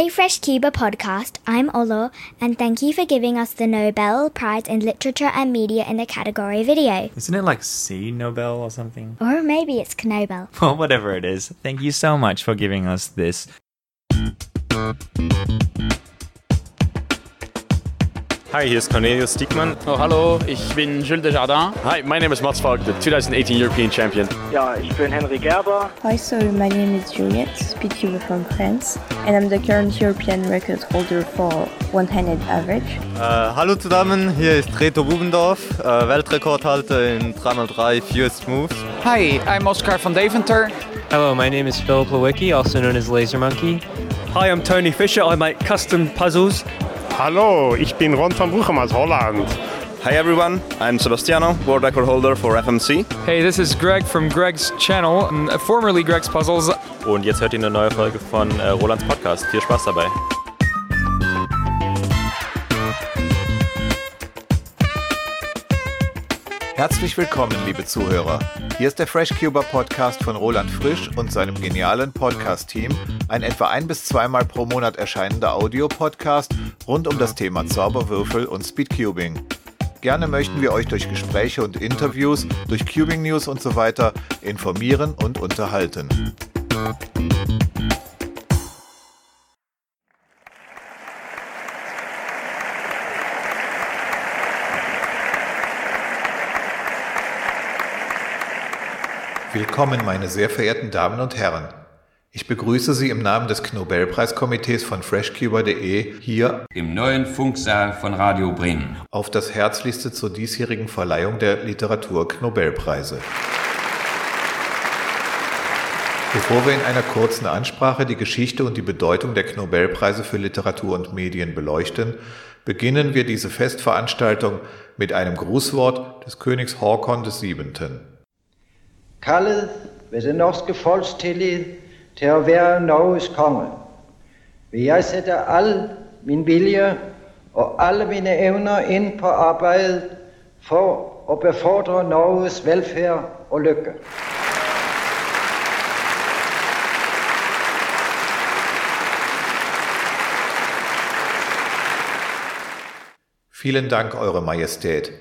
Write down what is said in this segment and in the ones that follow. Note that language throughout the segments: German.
Hey Fresh Cuba podcast, I'm Olo, and thank you for giving us the Nobel Prize in Literature and Media in the category video. Isn't it like C Nobel or something? Or maybe it's Knobel. Well, whatever it is, thank you so much for giving us this. Hi, hier ist Cornelius Diekmann. Oh, hallo, ich bin Jules Desjardins. Hi, my name is Mats Falk, the 2018 European Champion. Ja, ich bin Henry Gerber. Hi, so my name is Juliette, speedcuber from France, and I'm the current European record holder for one-handed average. Uh, hallo zusammen, hier ist Reto Bubendorf, uh, Weltrekordhalter in 3x3 Fewest Moves. Hi, I'm Oscar van Deventer. Hello, my name is Philip Lewicki, also known as Laser Monkey. Hi, I'm Tony Fisher. I make custom puzzles. Hallo, ich bin Ron van Bruchem aus Holland. Hi everyone, I'm Sebastiano, world record holder for FMC. Hey, this is Greg from Greg's channel, formerly Greg's Puzzles. Und jetzt hört ihr eine neue Folge von äh, Rolands Podcast. Viel Spaß dabei. Herzlich willkommen, liebe Zuhörer. Hier ist der FreshCuber Podcast von Roland Frisch und seinem genialen Podcast-Team, ein etwa ein bis zweimal pro Monat erscheinender Audiopodcast rund um das Thema Zauberwürfel und Speedcubing. Gerne möchten wir euch durch Gespräche und Interviews, durch Cubing News und so weiter informieren und unterhalten. Willkommen, meine sehr verehrten Damen und Herren. Ich begrüße Sie im Namen des Nobelpreiskomitees von freshcuber.de hier im neuen Funksaal von Radio Bremen auf das Herzlichste zur diesjährigen Verleihung der Literatur-Nobelpreise. Bevor wir in einer kurzen Ansprache die Geschichte und die Bedeutung der Nobelpreise für Literatur und Medien beleuchten, beginnen wir diese Festveranstaltung mit einem Grußwort des Königs Håkon VII. Kaldet ved det norske folks tillid til at være Norges konge, vil jeg sætte al min vilje og alle mine evner ind på arbejdet for at befordre Norges velfærd og lykke. Vielen Dank, Eure Majestät.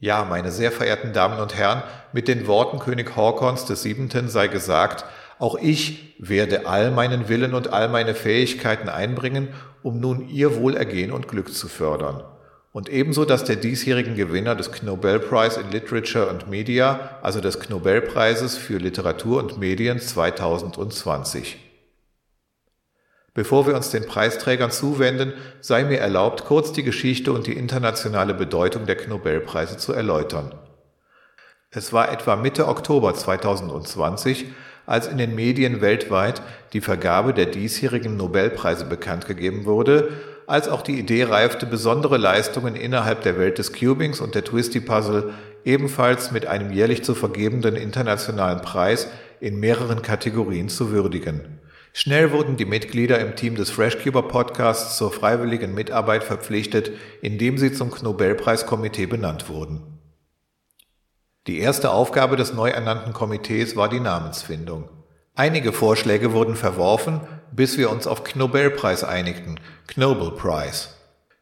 Ja, meine sehr verehrten Damen und Herren, mit den Worten König Horkons des Siebenten sei gesagt, auch ich werde all meinen Willen und all meine Fähigkeiten einbringen, um nun ihr Wohlergehen und Glück zu fördern. Und ebenso das der diesjährigen Gewinner des Nobel in Literature and Media, also des Nobelpreises für Literatur und Medien 2020. Bevor wir uns den Preisträgern zuwenden, sei mir erlaubt, kurz die Geschichte und die internationale Bedeutung der Nobelpreise zu erläutern. Es war etwa Mitte Oktober 2020, als in den Medien weltweit die Vergabe der diesjährigen Nobelpreise bekannt gegeben wurde, als auch die Idee reifte, besondere Leistungen innerhalb der Welt des Cubings und der Twisty Puzzle ebenfalls mit einem jährlich zu vergebenden internationalen Preis in mehreren Kategorien zu würdigen. Schnell wurden die Mitglieder im Team des FreshCuber Podcasts zur freiwilligen Mitarbeit verpflichtet, indem sie zum Nobelpreiskomitee benannt wurden. Die erste Aufgabe des neu ernannten Komitees war die Namensfindung. Einige Vorschläge wurden verworfen, bis wir uns auf Knobelpreis einigten, Knobel Prize.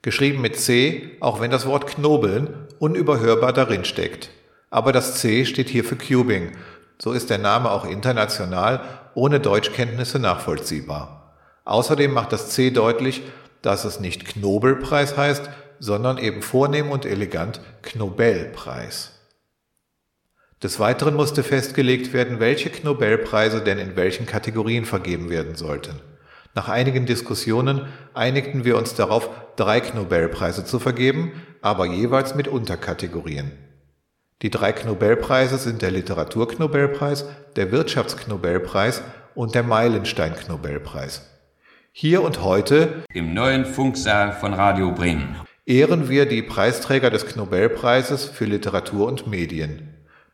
Geschrieben mit C, auch wenn das Wort Knobeln unüberhörbar darin steckt. Aber das C steht hier für Cubing, so ist der Name auch international ohne Deutschkenntnisse nachvollziehbar. Außerdem macht das C deutlich, dass es nicht Knobelpreis heißt, sondern eben vornehm und elegant Knobelpreis. Des Weiteren musste festgelegt werden, welche Knobelpreise denn in welchen Kategorien vergeben werden sollten. Nach einigen Diskussionen einigten wir uns darauf, drei Knobelpreise zu vergeben, aber jeweils mit Unterkategorien. Die drei Knobelpreise sind der Literaturknobelpreis, der Wirtschaftsknobelpreis und der Meilenstein-Knobelpreis. Hier und heute im neuen Funksaal von Radio Bremen ehren wir die Preisträger des Knobelpreises für Literatur und Medien.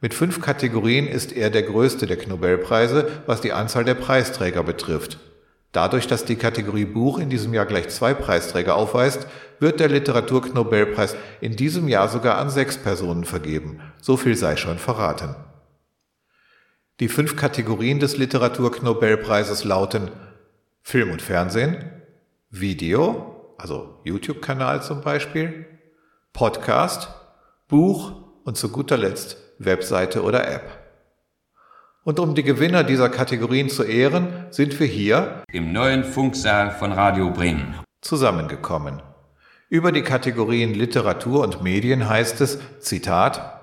Mit fünf Kategorien ist er der größte der Knobelpreise, was die Anzahl der Preisträger betrifft. Dadurch, dass die Kategorie Buch in diesem Jahr gleich zwei Preisträger aufweist, wird der Literaturknobelpreis in diesem Jahr sogar an sechs Personen vergeben. So viel sei schon verraten. Die fünf Kategorien des Literaturknobelpreises lauten Film und Fernsehen, Video, also YouTube-Kanal zum Beispiel, Podcast, Buch und zu guter Letzt Webseite oder App. Und um die Gewinner dieser Kategorien zu ehren, sind wir hier im neuen Funksaal von Radio Bremen zusammengekommen. Über die Kategorien Literatur und Medien heißt es, Zitat,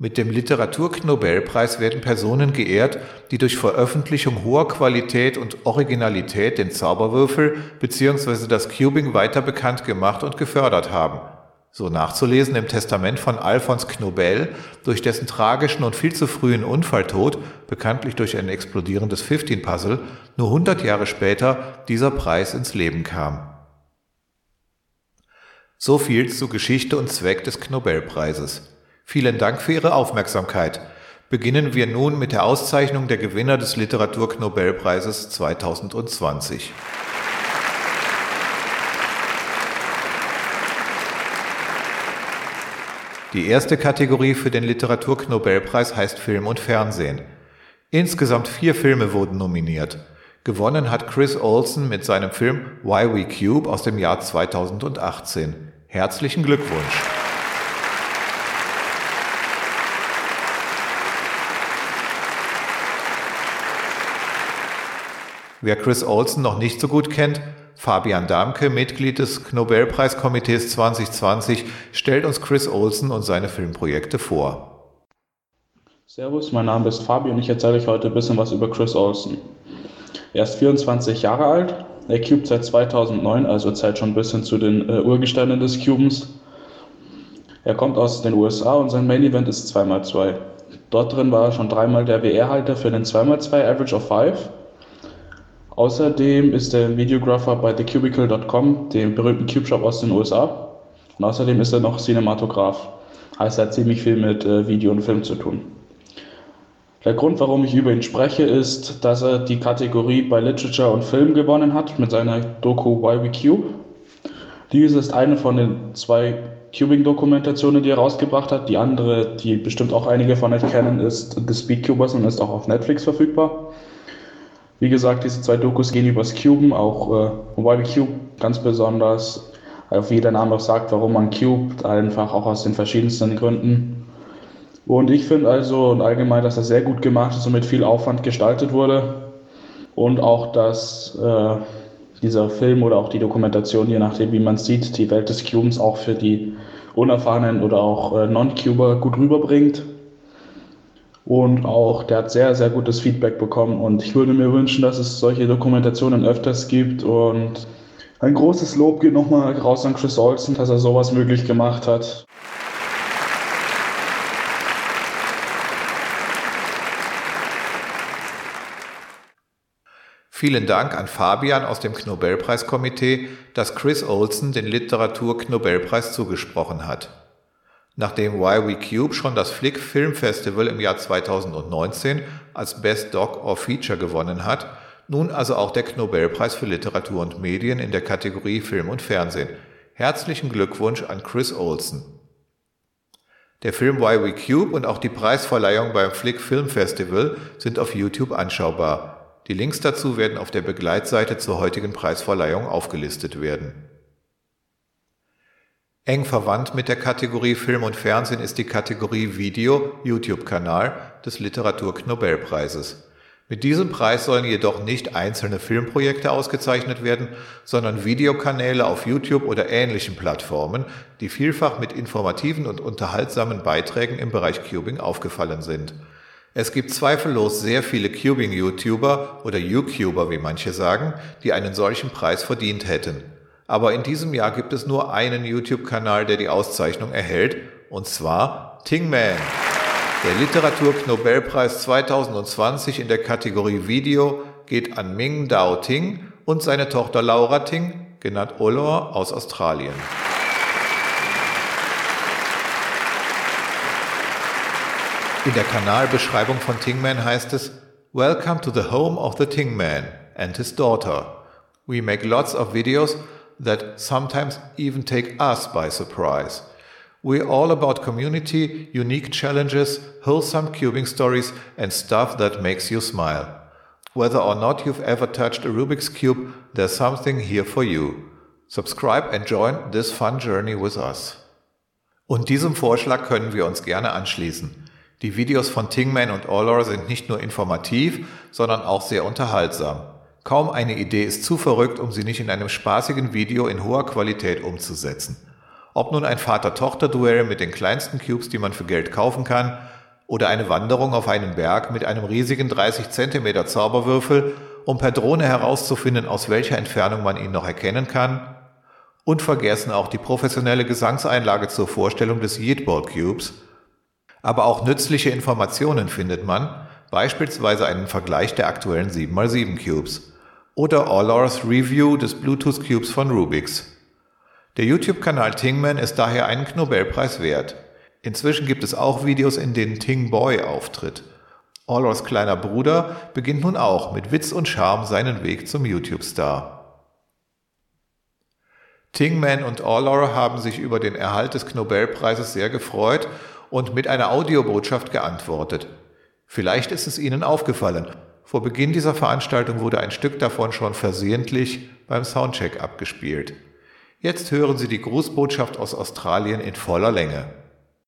mit dem Literaturknobelpreis werden Personen geehrt, die durch Veröffentlichung hoher Qualität und Originalität den Zauberwürfel bzw. das Cubing weiter bekannt gemacht und gefördert haben. So nachzulesen im Testament von Alphonse Knobel, durch dessen tragischen und viel zu frühen Unfalltod, bekanntlich durch ein explodierendes 15-Puzzle, nur 100 Jahre später dieser Preis ins Leben kam. So viel zu Geschichte und Zweck des Knobelpreises. Vielen Dank für Ihre Aufmerksamkeit. Beginnen wir nun mit der Auszeichnung der Gewinner des Literaturknobelpreises 2020. Die erste Kategorie für den Literaturknobelpreis heißt Film und Fernsehen. Insgesamt vier Filme wurden nominiert. Gewonnen hat Chris Olsen mit seinem Film Why We Cube aus dem Jahr 2018. Herzlichen Glückwunsch! Wer Chris Olsen noch nicht so gut kennt, Fabian Damke, Mitglied des Nobelpreiskomitees 2020, stellt uns Chris Olsen und seine Filmprojekte vor. Servus, mein Name ist Fabi und ich erzähle euch heute ein bisschen was über Chris Olsen. Er ist 24 Jahre alt, er cubt seit 2009, also zählt schon ein bisschen zu den äh, Urgesteinen des Cubens. Er kommt aus den USA und sein Main Event ist 2x2. Dort drin war er schon dreimal der WR-Halter für den 2x2 Average of 5 Außerdem ist er Videographer bei thecubicle.com, dem berühmten Cube Shop aus den USA. Und außerdem ist er noch Cinematograph. Heißt, er hat ziemlich viel mit äh, Video und Film zu tun. Der Grund, warum ich über ihn spreche, ist, dass er die Kategorie bei Literature und Film gewonnen hat mit seiner Doku Why We Cube. Dies ist eine von den zwei Cubing-Dokumentationen, die er rausgebracht hat. Die andere, die bestimmt auch einige von euch kennen, ist The Speedcubers und ist auch auf Netflix verfügbar. Wie gesagt, diese zwei Dokus gehen übers Cuben, auch äh, Why Cube ganz besonders. Auf wie der Name auch sagt, warum man cubed, einfach auch aus den verschiedensten Gründen. Und ich finde also und allgemein, dass das sehr gut gemacht ist und mit viel Aufwand gestaltet wurde. Und auch, dass äh, dieser Film oder auch die Dokumentation, je nachdem wie man sieht, die Welt des Cubens auch für die unerfahrenen oder auch äh, Non-Cuber gut rüberbringt. Und auch der hat sehr, sehr gutes Feedback bekommen. Und ich würde mir wünschen, dass es solche Dokumentationen öfters gibt. Und ein großes Lob geht nochmal raus an Chris Olsen, dass er sowas möglich gemacht hat. Vielen Dank an Fabian aus dem Knobelpreiskomitee, das Chris Olsen den Literatur-Knobelpreis zugesprochen hat. Nachdem Why We Cube schon das Flick Film Festival im Jahr 2019 als Best Doc or Feature gewonnen hat, nun also auch der Nobelpreis für Literatur und Medien in der Kategorie Film und Fernsehen. Herzlichen Glückwunsch an Chris Olsen. Der Film Why We Cube und auch die Preisverleihung beim Flick Film Festival sind auf YouTube anschaubar. Die Links dazu werden auf der Begleitseite zur heutigen Preisverleihung aufgelistet werden. Eng verwandt mit der Kategorie Film und Fernsehen ist die Kategorie Video YouTube-Kanal des Literatur-Nobelpreises. Mit diesem Preis sollen jedoch nicht einzelne Filmprojekte ausgezeichnet werden, sondern Videokanäle auf YouTube oder ähnlichen Plattformen, die vielfach mit informativen und unterhaltsamen Beiträgen im Bereich Cubing aufgefallen sind. Es gibt zweifellos sehr viele Cubing-YouTuber oder YouTuber, wie manche sagen, die einen solchen Preis verdient hätten. Aber in diesem Jahr gibt es nur einen YouTube-Kanal, der die Auszeichnung erhält, und zwar Tingman. Der Literatur-Nobelpreis 2020 in der Kategorie Video geht an Ming Dao Ting und seine Tochter Laura Ting, genannt Olor, aus Australien. In der Kanalbeschreibung von Tingman heißt es Welcome to the home of the Tingman and his daughter. We make lots of videos that sometimes even take us by surprise. We're all about community, unique challenges, wholesome cubing stories, and stuff that makes you smile. Whether or not you've ever touched a Rubik's Cube, there's something here for you. Subscribe and join this fun journey with us. Und diesem Vorschlag können wir uns gerne anschließen. Die Videos von Tingman und Allor sind nicht nur informativ, sondern auch sehr unterhaltsam. Kaum eine Idee ist zu verrückt, um sie nicht in einem spaßigen Video in hoher Qualität umzusetzen. Ob nun ein Vater-Tochter-Duell mit den kleinsten Cubes, die man für Geld kaufen kann, oder eine Wanderung auf einen Berg mit einem riesigen 30 cm Zauberwürfel, um per Drohne herauszufinden, aus welcher Entfernung man ihn noch erkennen kann. Und vergessen auch die professionelle Gesangseinlage zur Vorstellung des Yeetball Cubes – aber auch nützliche Informationen findet man, beispielsweise einen Vergleich der aktuellen 7x7 Cubes oder Allors Review des Bluetooth Cubes von Rubix. Der YouTube-Kanal Tingman ist daher einen Knobelpreis wert. Inzwischen gibt es auch Videos, in denen Ting Boy auftritt. Allors kleiner Bruder beginnt nun auch mit Witz und Charme seinen Weg zum YouTube-Star. Tingman und Allor haben sich über den Erhalt des Knobelpreises sehr gefreut und mit einer Audiobotschaft geantwortet. Vielleicht ist es Ihnen aufgefallen. Vor Beginn dieser Veranstaltung wurde ein Stück davon schon versehentlich beim Soundcheck abgespielt. Jetzt hören Sie die Grußbotschaft aus Australien in voller Länge.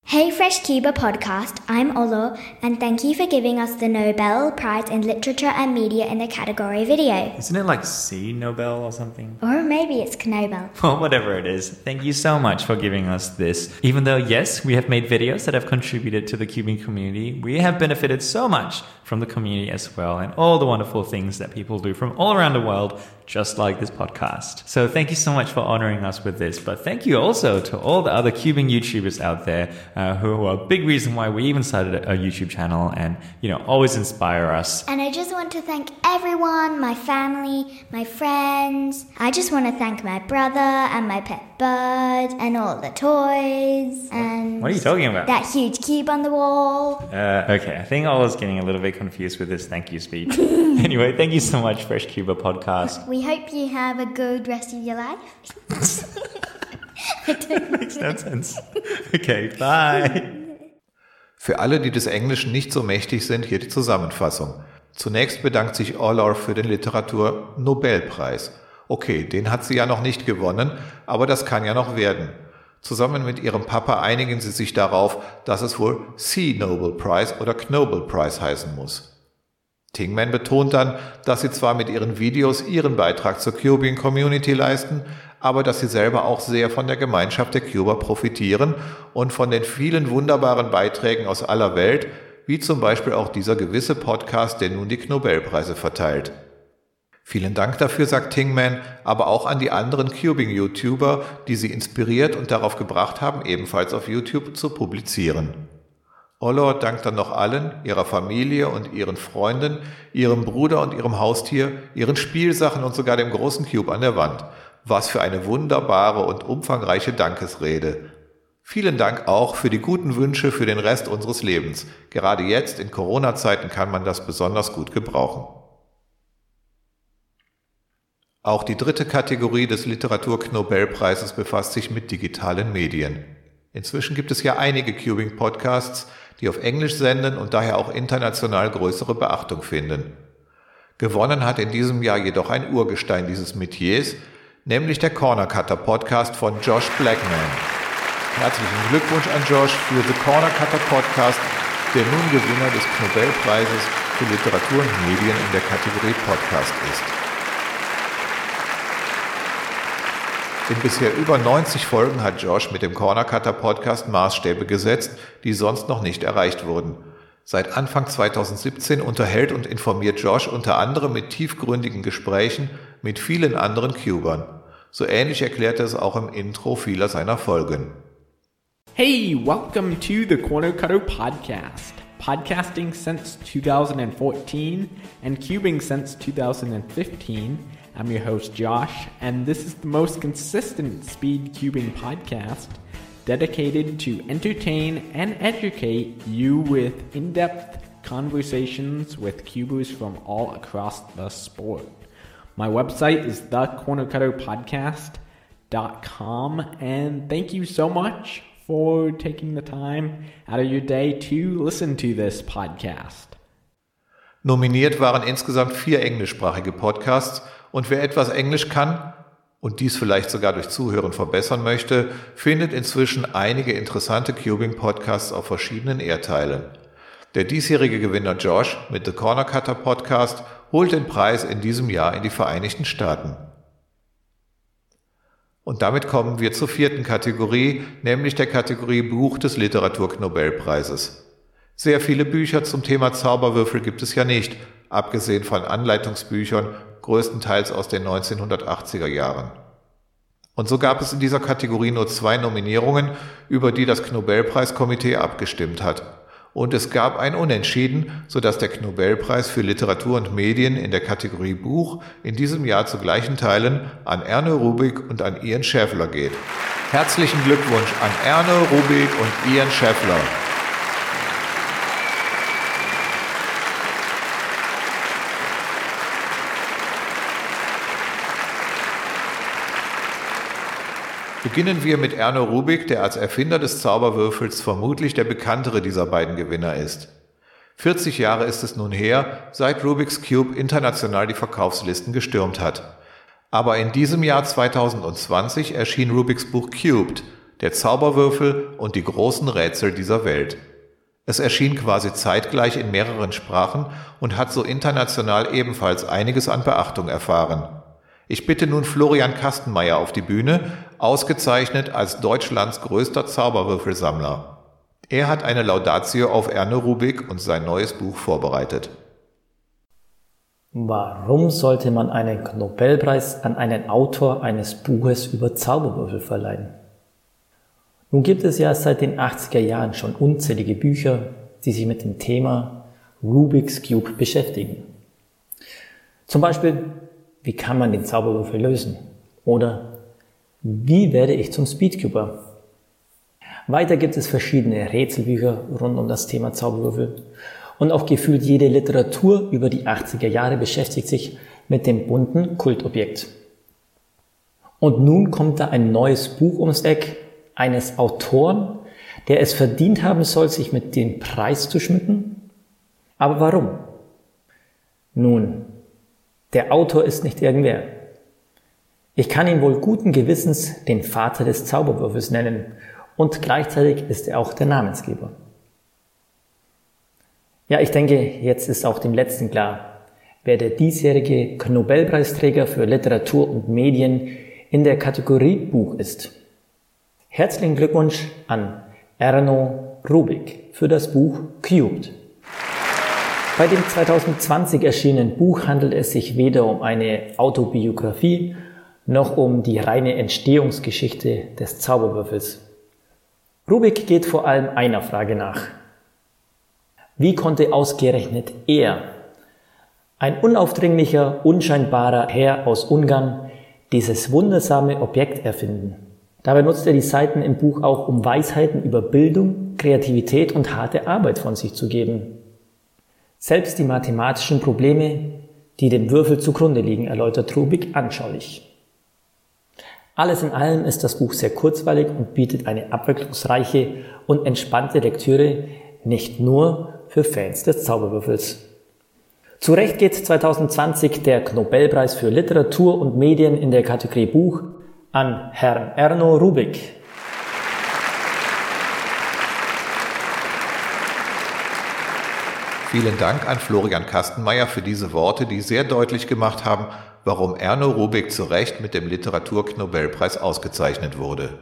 Hey Fresh Cuba podcast, I'm Olo, and thank you for giving us the Nobel Prize in Literature and Media in the category video. Isn't it like C Nobel or something? Or maybe it's Knobel. Well, whatever it is, thank you so much for giving us this. Even though, yes, we have made videos that have contributed to the cubing community, we have benefited so much from the community as well and all the wonderful things that people do from all around the world just like this podcast. So thank you so much for honoring us with this. But thank you also to all the other cubing YouTubers out there uh, who are a big reason why we even started a YouTube channel and, you know, always inspire us. And I just want to thank everyone, my family, my friends. I just want to thank my brother and my pet bird and all the toys and what are you talking about? That huge cube on the wall. Uh, okay, I think I was getting a little bit confused with this thank you speech. anyway, thank you so much, Fresh Cuba Podcast. We hope you have a good rest of your life. Makes no sense. Okay, bye. Für alle, die des Englischen nicht so mächtig sind, hier die Zusammenfassung. Zunächst bedankt sich Orlaur für den Literatur-Nobelpreis. Okay, den hat sie ja noch nicht gewonnen, aber das kann ja noch werden. Zusammen mit ihrem Papa einigen sie sich darauf, dass es wohl Sea Nobel Prize oder Knobel Prize heißen muss. Tingman betont dann, dass sie zwar mit ihren Videos ihren Beitrag zur Cuban Community leisten, aber dass sie selber auch sehr von der Gemeinschaft der Cuba profitieren und von den vielen wunderbaren Beiträgen aus aller Welt, wie zum Beispiel auch dieser gewisse Podcast, der nun die Nobelpreise verteilt. Vielen Dank dafür, sagt Tingman, aber auch an die anderen Cubing-YouTuber, die sie inspiriert und darauf gebracht haben, ebenfalls auf YouTube zu publizieren. Ollor dankt dann noch allen, ihrer Familie und ihren Freunden, ihrem Bruder und ihrem Haustier, ihren Spielsachen und sogar dem großen Cube an der Wand. Was für eine wunderbare und umfangreiche Dankesrede. Vielen Dank auch für die guten Wünsche für den Rest unseres Lebens. Gerade jetzt in Corona-Zeiten kann man das besonders gut gebrauchen. Auch die dritte Kategorie des Literatur-Nobelpreises befasst sich mit digitalen Medien. Inzwischen gibt es ja einige Cubing-Podcasts, die auf Englisch senden und daher auch international größere Beachtung finden. Gewonnen hat in diesem Jahr jedoch ein Urgestein dieses Metiers, nämlich der Corner Cutter Podcast von Josh Blackman. Herzlichen Glückwunsch an Josh für The Corner Cutter Podcast, der nun Gewinner des Nobelpreises für Literatur und Medien in der Kategorie Podcast ist. In bisher über 90 Folgen hat Josh mit dem Corner Cutter Podcast Maßstäbe gesetzt, die sonst noch nicht erreicht wurden. Seit Anfang 2017 unterhält und informiert Josh unter anderem mit tiefgründigen Gesprächen mit vielen anderen Cubern. So ähnlich erklärt er es auch im Intro vieler seiner Folgen. Hey, welcome to the Corner Cutter Podcast. Podcasting since 2014 and cubing since 2015. I'm your host, Josh, and this is the most consistent speed cubing podcast dedicated to entertain and educate you with in depth conversations with cubers from all across the sport. My website is thecornercutterpodcast.com, and thank you so much for taking the time out of your day to listen to this podcast. Nominiert waren insgesamt vier englischsprachige Podcasts und wer etwas Englisch kann, und dies vielleicht sogar durch Zuhören verbessern möchte, findet inzwischen einige interessante Cubing-Podcasts auf verschiedenen Erdteilen. Der diesjährige Gewinner Josh mit The Corner Cutter Podcast holt den Preis in diesem Jahr in die Vereinigten Staaten. Und damit kommen wir zur vierten Kategorie, nämlich der Kategorie Buch des Literaturknobelpreises. Sehr viele Bücher zum Thema Zauberwürfel gibt es ja nicht, abgesehen von Anleitungsbüchern, größtenteils aus den 1980er Jahren. Und so gab es in dieser Kategorie nur zwei Nominierungen, über die das Knobelpreiskomitee abgestimmt hat. Und es gab ein Unentschieden, sodass der Knobelpreis für Literatur und Medien in der Kategorie Buch in diesem Jahr zu gleichen Teilen an Erne Rubik und an Ian Schäffler geht. Herzlichen Glückwunsch an Erne Rubik und Ian Schäffler. Beginnen wir mit Erno Rubik, der als Erfinder des Zauberwürfels vermutlich der bekanntere dieser beiden Gewinner ist. 40 Jahre ist es nun her, seit Rubik's Cube international die Verkaufslisten gestürmt hat. Aber in diesem Jahr 2020 erschien Rubik's Buch Cubed, der Zauberwürfel und die großen Rätsel dieser Welt. Es erschien quasi zeitgleich in mehreren Sprachen und hat so international ebenfalls einiges an Beachtung erfahren. Ich bitte nun Florian Kastenmeier auf die Bühne, ausgezeichnet als Deutschlands größter Zauberwürfelsammler. Er hat eine Laudatio auf Erne Rubik und sein neues Buch vorbereitet. Warum sollte man einen Nobelpreis an einen Autor eines Buches über Zauberwürfel verleihen? Nun gibt es ja seit den 80er Jahren schon unzählige Bücher, die sich mit dem Thema Rubik's Cube beschäftigen. Zum Beispiel wie kann man den Zauberwürfel lösen? Oder wie werde ich zum Speedcuber? Weiter gibt es verschiedene Rätselbücher rund um das Thema Zauberwürfel. Und auch gefühlt jede Literatur über die 80er Jahre beschäftigt sich mit dem bunten Kultobjekt. Und nun kommt da ein neues Buch ums Eck eines Autoren, der es verdient haben soll, sich mit dem Preis zu schmücken. Aber warum? Nun, der Autor ist nicht irgendwer. Ich kann ihn wohl guten Gewissens den Vater des Zauberwürfels nennen und gleichzeitig ist er auch der Namensgeber. Ja, ich denke, jetzt ist auch dem Letzten klar, wer der diesjährige Nobelpreisträger für Literatur und Medien in der Kategorie Buch ist. Herzlichen Glückwunsch an Erno Rubik für das Buch Cubed. Bei dem 2020 erschienenen Buch handelt es sich weder um eine Autobiografie noch um die reine Entstehungsgeschichte des Zauberwürfels. Rubik geht vor allem einer Frage nach. Wie konnte ausgerechnet er, ein unaufdringlicher, unscheinbarer Herr aus Ungarn, dieses wundersame Objekt erfinden? Dabei nutzt er die Seiten im Buch auch, um Weisheiten über Bildung, Kreativität und harte Arbeit von sich zu geben. Selbst die mathematischen Probleme, die dem Würfel zugrunde liegen, erläutert Rubik anschaulich. Alles in allem ist das Buch sehr kurzweilig und bietet eine abwechslungsreiche und entspannte Lektüre, nicht nur für Fans des Zauberwürfels. Zu Recht geht 2020 der Nobelpreis für Literatur und Medien in der Kategorie Buch an Herrn Erno Rubik. Vielen Dank an Florian Kastenmeier für diese Worte, die sehr deutlich gemacht haben, warum Erno Rubik zu Recht mit dem Literaturknobelpreis ausgezeichnet wurde.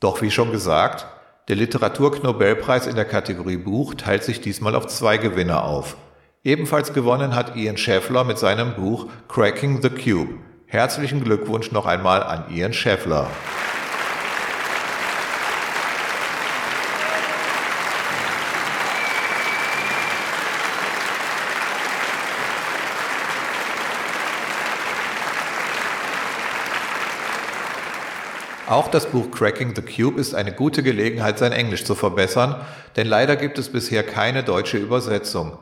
Doch wie schon gesagt, der Literaturknobelpreis in der Kategorie Buch teilt sich diesmal auf zwei Gewinner auf. Ebenfalls gewonnen hat Ian Schäffler mit seinem Buch Cracking the Cube. Herzlichen Glückwunsch noch einmal an Ian Schäffler. Auch das Buch Cracking the Cube ist eine gute Gelegenheit, sein Englisch zu verbessern, denn leider gibt es bisher keine deutsche Übersetzung.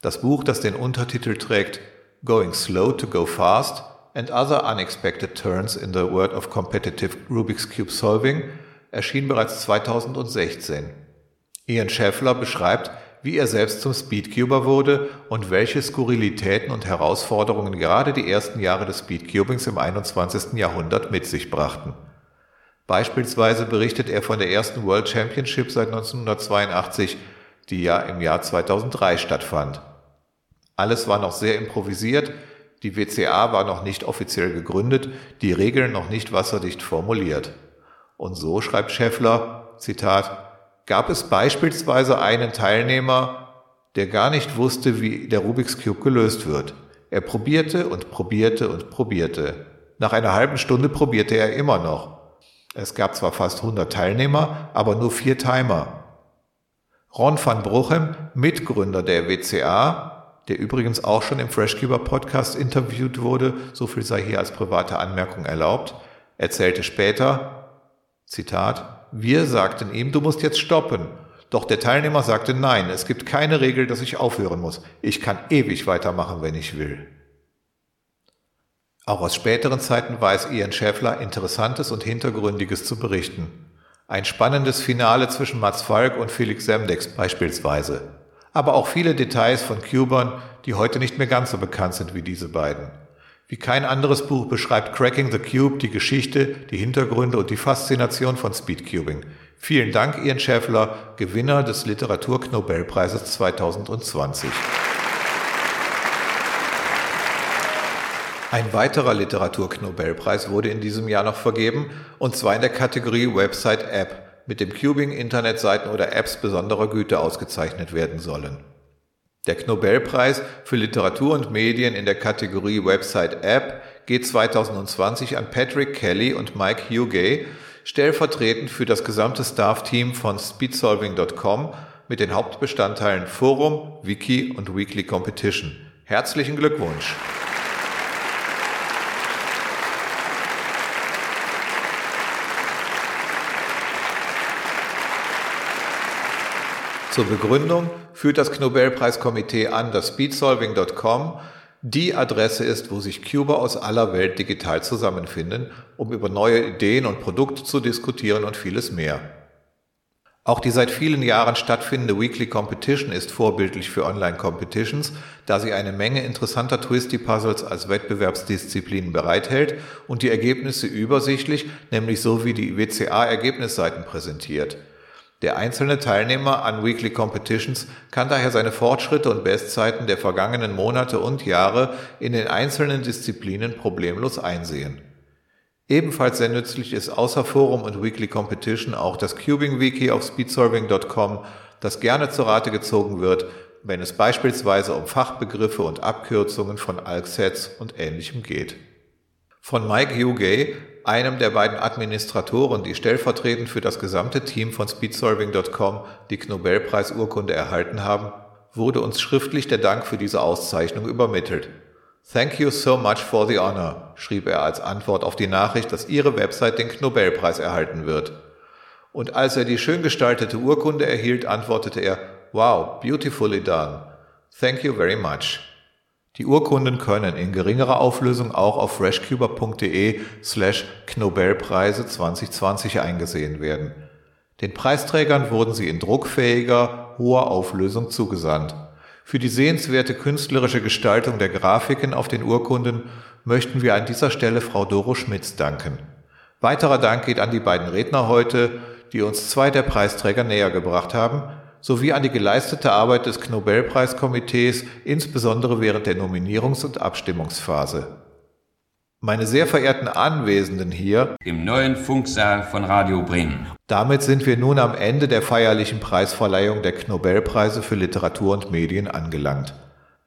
Das Buch, das den Untertitel trägt Going Slow to Go Fast and Other Unexpected Turns in the World of Competitive Rubik's Cube Solving, erschien bereits 2016. Ian Schäffler beschreibt, wie er selbst zum Speedcuber wurde und welche Skurrilitäten und Herausforderungen gerade die ersten Jahre des Speedcubings im 21. Jahrhundert mit sich brachten. Beispielsweise berichtet er von der ersten World Championship seit 1982, die ja im Jahr 2003 stattfand. Alles war noch sehr improvisiert, die WCA war noch nicht offiziell gegründet, die Regeln noch nicht wasserdicht formuliert. Und so schreibt Scheffler, Zitat, gab es beispielsweise einen Teilnehmer, der gar nicht wusste, wie der Rubik's Cube gelöst wird. Er probierte und probierte und probierte. Nach einer halben Stunde probierte er immer noch. Es gab zwar fast 100 Teilnehmer, aber nur vier Timer. Ron van Bruchem, Mitgründer der WCA, der übrigens auch schon im Freshkeeper Podcast interviewt wurde, so viel sei hier als private Anmerkung erlaubt, erzählte später, Zitat, wir sagten ihm, du musst jetzt stoppen. Doch der Teilnehmer sagte, nein, es gibt keine Regel, dass ich aufhören muss. Ich kann ewig weitermachen, wenn ich will. Auch aus späteren Zeiten weiß Ian Schäffler Interessantes und Hintergründiges zu berichten. Ein spannendes Finale zwischen Mats Falk und Felix Semdex beispielsweise. Aber auch viele Details von Cubern, die heute nicht mehr ganz so bekannt sind wie diese beiden. Wie kein anderes Buch beschreibt Cracking the Cube die Geschichte, die Hintergründe und die Faszination von Speedcubing. Vielen Dank, Ian Schäffler, Gewinner des Literatur-Nobelpreises 2020. Ein weiterer Literatur-Nobelpreis wurde in diesem Jahr noch vergeben, und zwar in der Kategorie Website App, mit dem Cubing Internetseiten oder Apps besonderer Güte ausgezeichnet werden sollen. Der Nobelpreis für Literatur und Medien in der Kategorie Website App geht 2020 an Patrick Kelly und Mike Hugay, stellvertretend für das gesamte Staff-Team von speedsolving.com mit den Hauptbestandteilen Forum, Wiki und Weekly Competition. Herzlichen Glückwunsch! Zur Begründung führt das Nobelpreiskomitee an, dass speedsolving.com die Adresse ist, wo sich Cuber aus aller Welt digital zusammenfinden, um über neue Ideen und Produkte zu diskutieren und vieles mehr. Auch die seit vielen Jahren stattfindende Weekly Competition ist vorbildlich für Online-Competitions, da sie eine Menge interessanter Twisty-Puzzles als Wettbewerbsdisziplinen bereithält und die Ergebnisse übersichtlich, nämlich so wie die WCA-Ergebnisseiten präsentiert. Der einzelne Teilnehmer an Weekly Competitions kann daher seine Fortschritte und Bestzeiten der vergangenen Monate und Jahre in den einzelnen Disziplinen problemlos einsehen. Ebenfalls sehr nützlich ist außer Forum und Weekly Competition auch das Cubing Wiki auf speedsolving.com, das gerne zur Rate gezogen wird, wenn es beispielsweise um Fachbegriffe und Abkürzungen von ALK-Sets und ähnlichem geht. Von Mike Hugay einem der beiden Administratoren, die stellvertretend für das gesamte Team von speedsolving.com die Nobelpreisurkunde erhalten haben, wurde uns schriftlich der Dank für diese Auszeichnung übermittelt. Thank you so much for the honor, schrieb er als Antwort auf die Nachricht, dass Ihre Website den Nobelpreis erhalten wird. Und als er die schön gestaltete Urkunde erhielt, antwortete er, Wow, beautifully done. Thank you very much. Die Urkunden können in geringerer Auflösung auch auf freshcuber.de slash Knobelpreise 2020 eingesehen werden. Den Preisträgern wurden sie in druckfähiger, hoher Auflösung zugesandt. Für die sehenswerte künstlerische Gestaltung der Grafiken auf den Urkunden möchten wir an dieser Stelle Frau Doro Schmitz danken. Weiterer Dank geht an die beiden Redner heute, die uns zwei der Preisträger näher gebracht haben, sowie an die geleistete Arbeit des Nobelpreiskomitees, insbesondere während der Nominierungs- und Abstimmungsphase. Meine sehr verehrten Anwesenden hier im neuen Funksaal von Radio Bremen. Damit sind wir nun am Ende der feierlichen Preisverleihung der Nobelpreise für Literatur und Medien angelangt.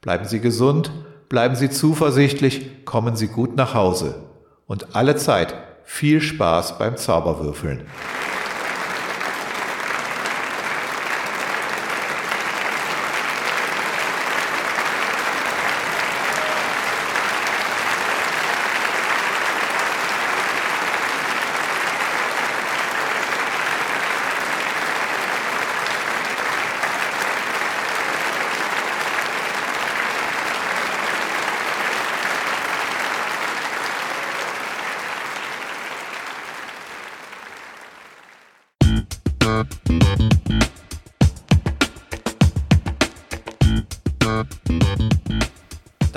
Bleiben Sie gesund, bleiben Sie zuversichtlich, kommen Sie gut nach Hause und alle Zeit viel Spaß beim Zauberwürfeln.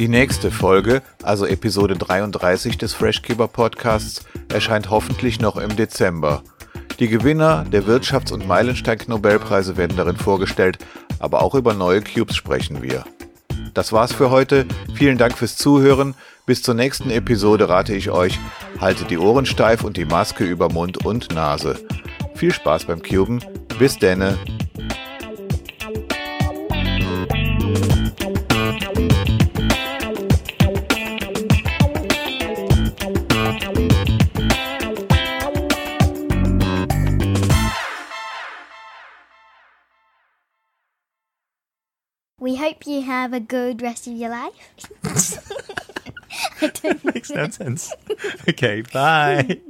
Die nächste Folge, also Episode 33 des Freshkeeper Podcasts, erscheint hoffentlich noch im Dezember. Die Gewinner der Wirtschafts- und Meilenstein-Nobelpreise werden darin vorgestellt, aber auch über neue Cubes sprechen wir. Das war's für heute. Vielen Dank fürs Zuhören. Bis zur nächsten Episode rate ich euch, haltet die Ohren steif und die Maske über Mund und Nase. Viel Spaß beim Cuben. Bis denne. Hope you have a good rest of your life. I don't Makes no sense. Okay, bye.